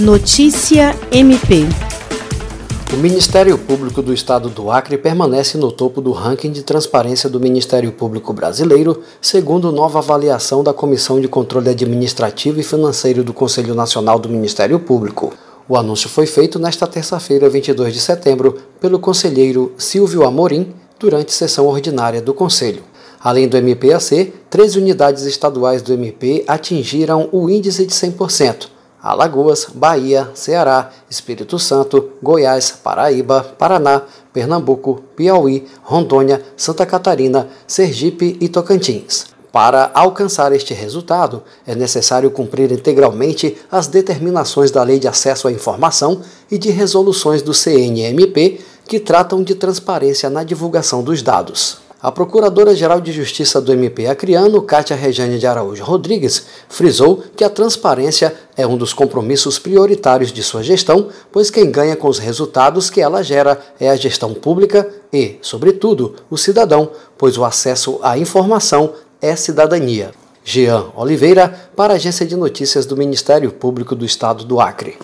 Notícia MP. O Ministério Público do Estado do Acre permanece no topo do ranking de transparência do Ministério Público Brasileiro, segundo nova avaliação da Comissão de Controle Administrativo e Financeiro do Conselho Nacional do Ministério Público. O anúncio foi feito nesta terça-feira, 22 de setembro, pelo conselheiro Silvio Amorim, durante sessão ordinária do Conselho. Além do MPAC, 13 unidades estaduais do MP atingiram o índice de 100%, Alagoas, Bahia, Ceará, Espírito Santo, Goiás, Paraíba, Paraná, Pernambuco, Piauí, Rondônia, Santa Catarina, Sergipe e Tocantins. Para alcançar este resultado, é necessário cumprir integralmente as determinações da Lei de Acesso à Informação e de resoluções do CNMP que tratam de transparência na divulgação dos dados. A Procuradora-Geral de Justiça do MP Acreano, Cátia Rejane de Araújo Rodrigues, frisou que a transparência é um dos compromissos prioritários de sua gestão, pois quem ganha com os resultados que ela gera é a gestão pública e, sobretudo, o cidadão, pois o acesso à informação é cidadania. Jean Oliveira, para a Agência de Notícias do Ministério Público do Estado do Acre.